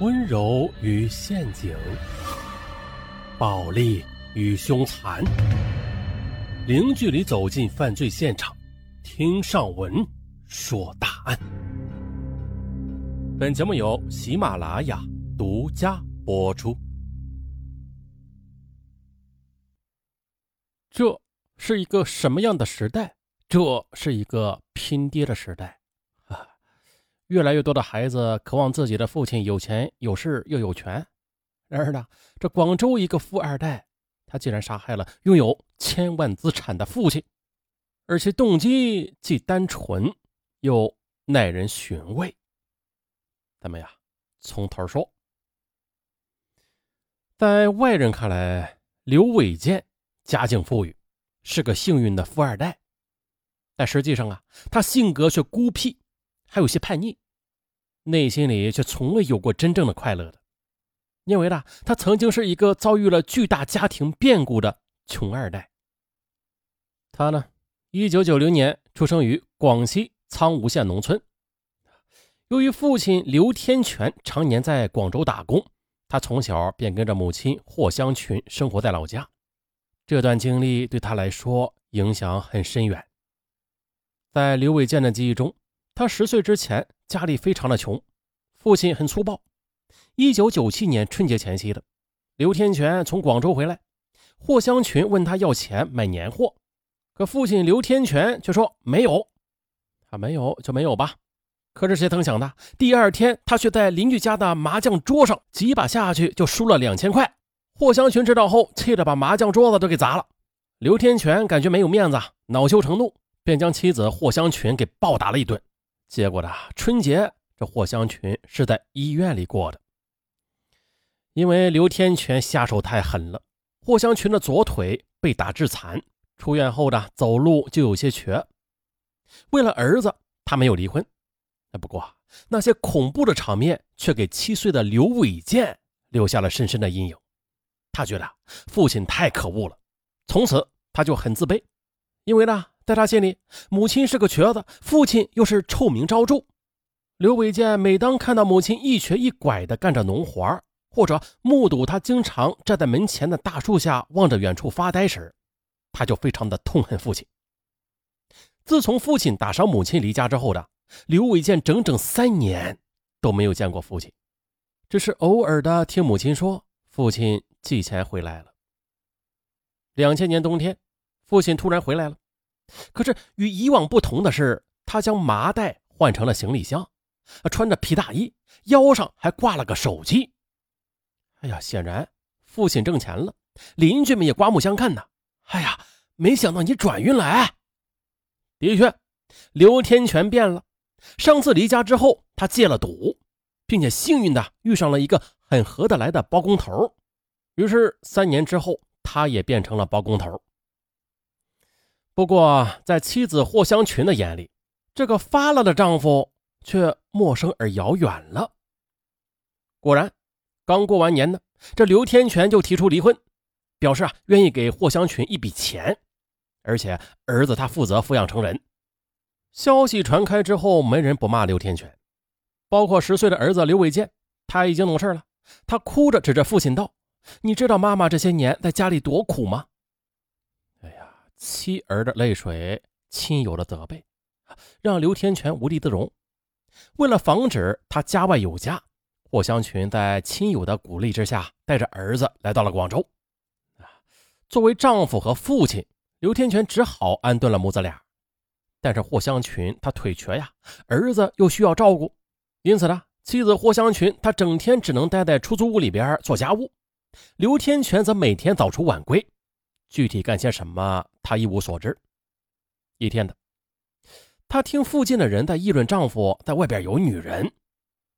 温柔与陷阱，暴力与凶残，零距离走进犯罪现场，听上文说大案。本节目由喜马拉雅独家播出。这是一个什么样的时代？这是一个拼爹的时代。越来越多的孩子渴望自己的父亲有钱有势又有权，然而呢，这广州一个富二代，他竟然杀害了拥有千万资产的父亲，而且动机既单纯又耐人寻味。咱们呀，从头说。在外人看来，刘伟健家境富裕，是个幸运的富二代，但实际上啊，他性格却孤僻。还有些叛逆，内心里却从未有过真正的快乐的，因为呢，他曾经是一个遭遇了巨大家庭变故的穷二代。他呢，一九九零年出生于广西苍梧县农村。由于父亲刘天全常年在广州打工，他从小便跟着母亲霍香群生活在老家。这段经历对他来说影响很深远。在刘伟健的记忆中。他十岁之前，家里非常的穷，父亲很粗暴。一九九七年春节前夕的，刘天全从广州回来，霍香群问他要钱买年货，可父亲刘天全却说没有，他没有就没有吧。可是谁曾想的，第二天他却在邻居家的麻将桌上几把下去就输了两千块。霍香群知道后，气得把麻将桌子都给砸了。刘天全感觉没有面子，恼羞成怒，便将妻子霍香群给暴打了一顿。结果呢，春节这霍香群是在医院里过的，因为刘天全下手太狠了，霍香群的左腿被打致残，出院后呢，走路就有些瘸。为了儿子，他没有离婚。不过那些恐怖的场面却给七岁的刘伟健留下了深深的阴影。他觉得父亲太可恶了，从此他就很自卑，因为呢。在他心里，母亲是个瘸子，父亲又是臭名昭著。刘伟健每当看到母亲一瘸一拐地干着农活，或者目睹他经常站在门前的大树下望着远处发呆时，他就非常的痛恨父亲。自从父亲打伤母亲离家之后的刘伟健，整整三年都没有见过父亲，只是偶尔的听母亲说父亲寄钱回来了。两千年冬天，父亲突然回来了。可是与以往不同的是，他将麻袋换成了行李箱，穿着皮大衣，腰上还挂了个手机。哎呀，显然父亲挣钱了，邻居们也刮目相看呢。哎呀，没想到你转运了哎！的确，刘天全变了。上次离家之后，他戒了赌，并且幸运的遇上了一个很合得来的包工头，于是三年之后，他也变成了包工头。不过，在妻子霍香群的眼里，这个发了的丈夫却陌生而遥远了。果然，刚过完年呢，这刘天全就提出离婚，表示啊愿意给霍香群一笔钱，而且儿子他负责抚养成人。消息传开之后，没人不骂刘天全，包括十岁的儿子刘伟健，他已经懂事了。他哭着指着父亲道：“你知道妈妈这些年在家里多苦吗？”妻儿的泪水，亲友的责备，让刘天全无地自容。为了防止他家外有家，霍香群在亲友的鼓励之下，带着儿子来到了广州。作为丈夫和父亲，刘天全只好安顿了母子俩。但是霍香群他腿瘸呀，儿子又需要照顾，因此呢，妻子霍香群她整天只能待在出租屋里边做家务，刘天全则每天早出晚归。具体干些什么，他一无所知。一天的，她听附近的人在议论丈夫在外边有女人，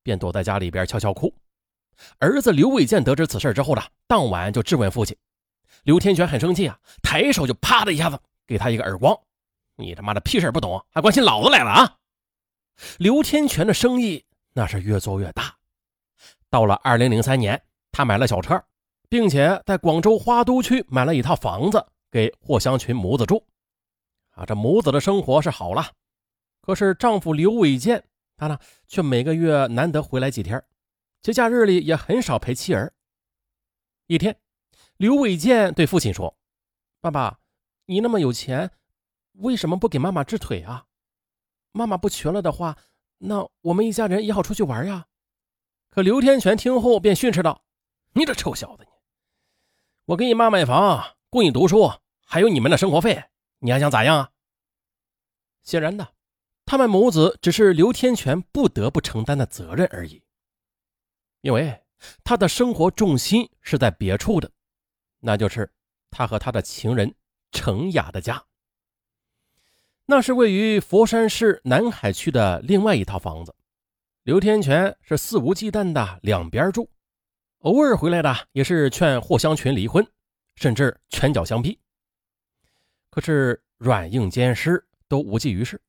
便躲在家里边悄悄哭。儿子刘伟健得知此事之后呢，当晚就质问父亲。刘天全很生气啊，抬手就啪的一下子给他一个耳光：“你他妈的屁事不懂，还关心老子来了啊！”刘天全的生意那是越做越大。到了二零零三年，他买了小车。并且在广州花都区买了一套房子给霍香群母子住，啊，这母子的生活是好了。可是丈夫刘伟健他呢，却每个月难得回来几天，节假日里也很少陪妻儿。一天，刘伟健对父亲说：“爸爸，你那么有钱，为什么不给妈妈治腿啊？妈妈不瘸了的话，那我们一家人也好出去玩呀。”可刘天全听后便训斥道：“你这臭小子，我给你妈买房，供你读书，还有你们的生活费，你还想咋样啊？”显然的，他们母子只是刘天全不得不承担的责任而已，因为。他的生活重心是在别处的，那就是他和他的情人程雅的家。那是位于佛山市南海区的另外一套房子。刘天全是肆无忌惮的两边住，偶尔回来的也是劝霍香群离婚，甚至拳脚相逼。可是软硬兼施都无济于事。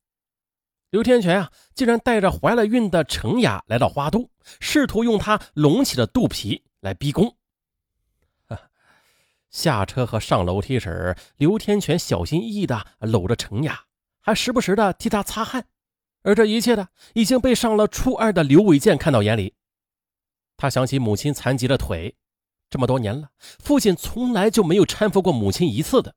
刘天全啊，竟然带着怀了孕的程雅来到花都，试图用她隆起的肚皮来逼宫。下车和上楼梯时，刘天全小心翼翼地搂着程雅，还时不时地替她擦汗。而这一切的已经被上了初二的刘伟健看到眼里。他想起母亲残疾的腿，这么多年了，父亲从来就没有搀扶过母亲一次的。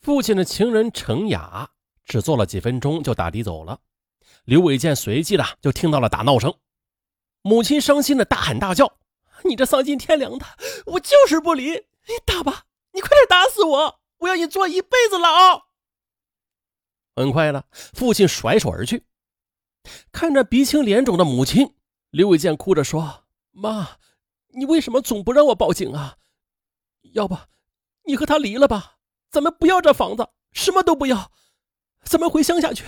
父亲的情人程雅。只坐了几分钟就打的走了，刘伟健随即的就听到了打闹声，母亲伤心的大喊大叫：“你这丧尽天良的，我就是不离，你打吧，你快点打死我，我要你坐一辈子牢。”很快的，父亲甩手而去，看着鼻青脸肿的母亲，刘伟健哭着说：“妈，你为什么总不让我报警啊？要不，你和他离了吧，咱们不要这房子，什么都不要。”咱们回乡下去？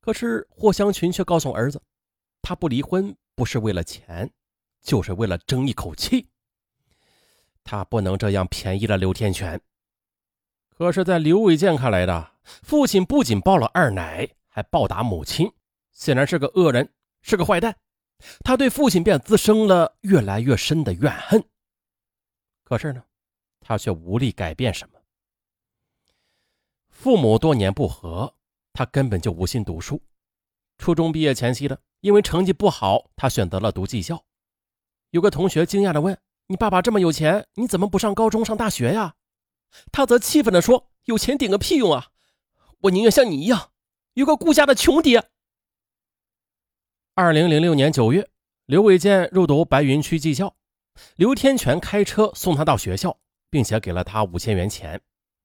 可是霍香群却告诉儿子，他不离婚不是为了钱，就是为了争一口气。他不能这样便宜了刘天全。可是，在刘伟健看来的，父亲不仅抱了二奶，还暴打母亲，显然是个恶人，是个坏蛋。他对父亲便滋生了越来越深的怨恨。可是呢，他却无力改变什么。父母多年不和，他根本就无心读书。初中毕业前夕的，因为成绩不好，他选择了读技校。有个同学惊讶地问：“你爸爸这么有钱，你怎么不上高中、上大学呀？”他则气愤地说：“有钱顶个屁用啊！我宁愿像你一样，有个顾家的穷爹。”二零零六年九月，刘伟健入读白云区技校，刘天全开车送他到学校，并且给了他五千元钱，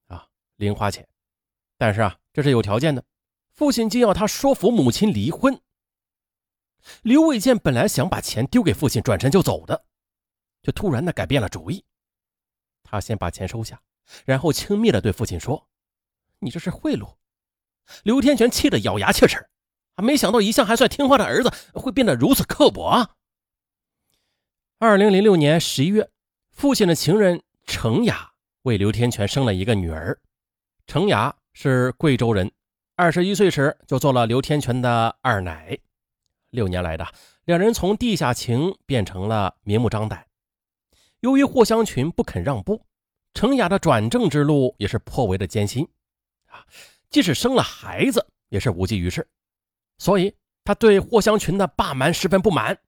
啊，零花钱。但是啊，这是有条件的，父亲竟要他说服母亲离婚。刘伟健本来想把钱丢给父亲，转身就走的，却突然的改变了主意。他先把钱收下，然后轻蔑的对父亲说：“你这是贿赂。”刘天全气得咬牙切齿，没想到一向还算听话的儿子会变得如此刻薄啊！二零零六年十一月，父亲的情人程雅为刘天全生了一个女儿，程雅。是贵州人，二十一岁时就做了刘天全的二奶，六年来的两人从地下情变成了明目张胆。由于霍香群不肯让步，程雅的转正之路也是颇为的艰辛啊！即使生了孩子，也是无济于事。所以他对霍香群的霸蛮十分不满。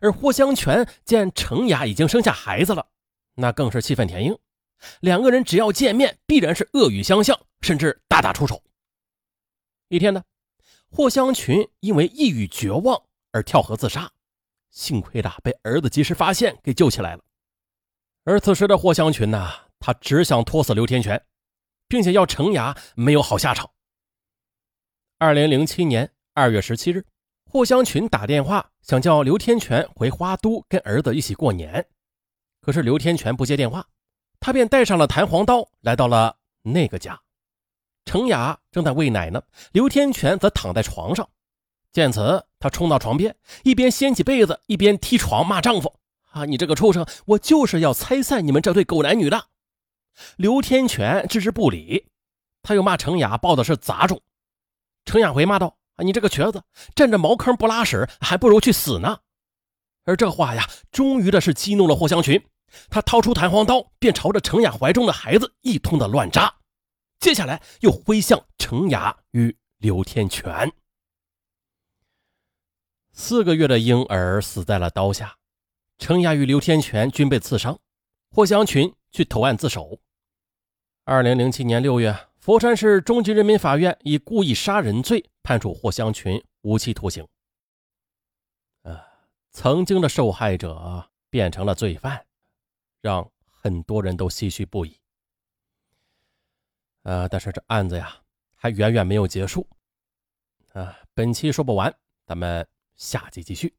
而霍香泉见程雅已经生下孩子了，那更是气愤填膺。两个人只要见面，必然是恶语相向，甚至大打出手。一天呢，霍香群因为抑郁绝望而跳河自杀，幸亏的被儿子及时发现，给救起来了。而此时的霍香群呢，他只想拖死刘天全，并且要程雅没有好下场。二零零七年二月十七日，霍香群打电话想叫刘天全回花都跟儿子一起过年，可是刘天全不接电话。他便带上了弹簧刀，来到了那个家。程雅正在喂奶呢，刘天全则躺在床上。见此，他冲到床边，一边掀起被子，一边踢床骂丈夫：“啊，你这个畜生！我就是要拆散你们这对狗男女的！”刘天全置之不理，他又骂程雅抱的是杂种。程雅回骂道：“，啊你这个瘸子，占着茅坑不拉屎，还不如去死呢！”而这话呀，终于的是激怒了霍香群。他掏出弹簧刀，便朝着程雅怀中的孩子一通的乱扎，接下来又挥向程雅与刘天全。四个月的婴儿死在了刀下，程雅与刘天全均被刺伤，霍香群去投案自首。二零零七年六月，佛山市中级人民法院以故意杀人罪判处霍香群无期徒刑。呃，曾经的受害者变成了罪犯，让很多人都唏嘘不已。呃，但是这案子呀，还远远没有结束。啊，本期说不完，咱们。下集继续。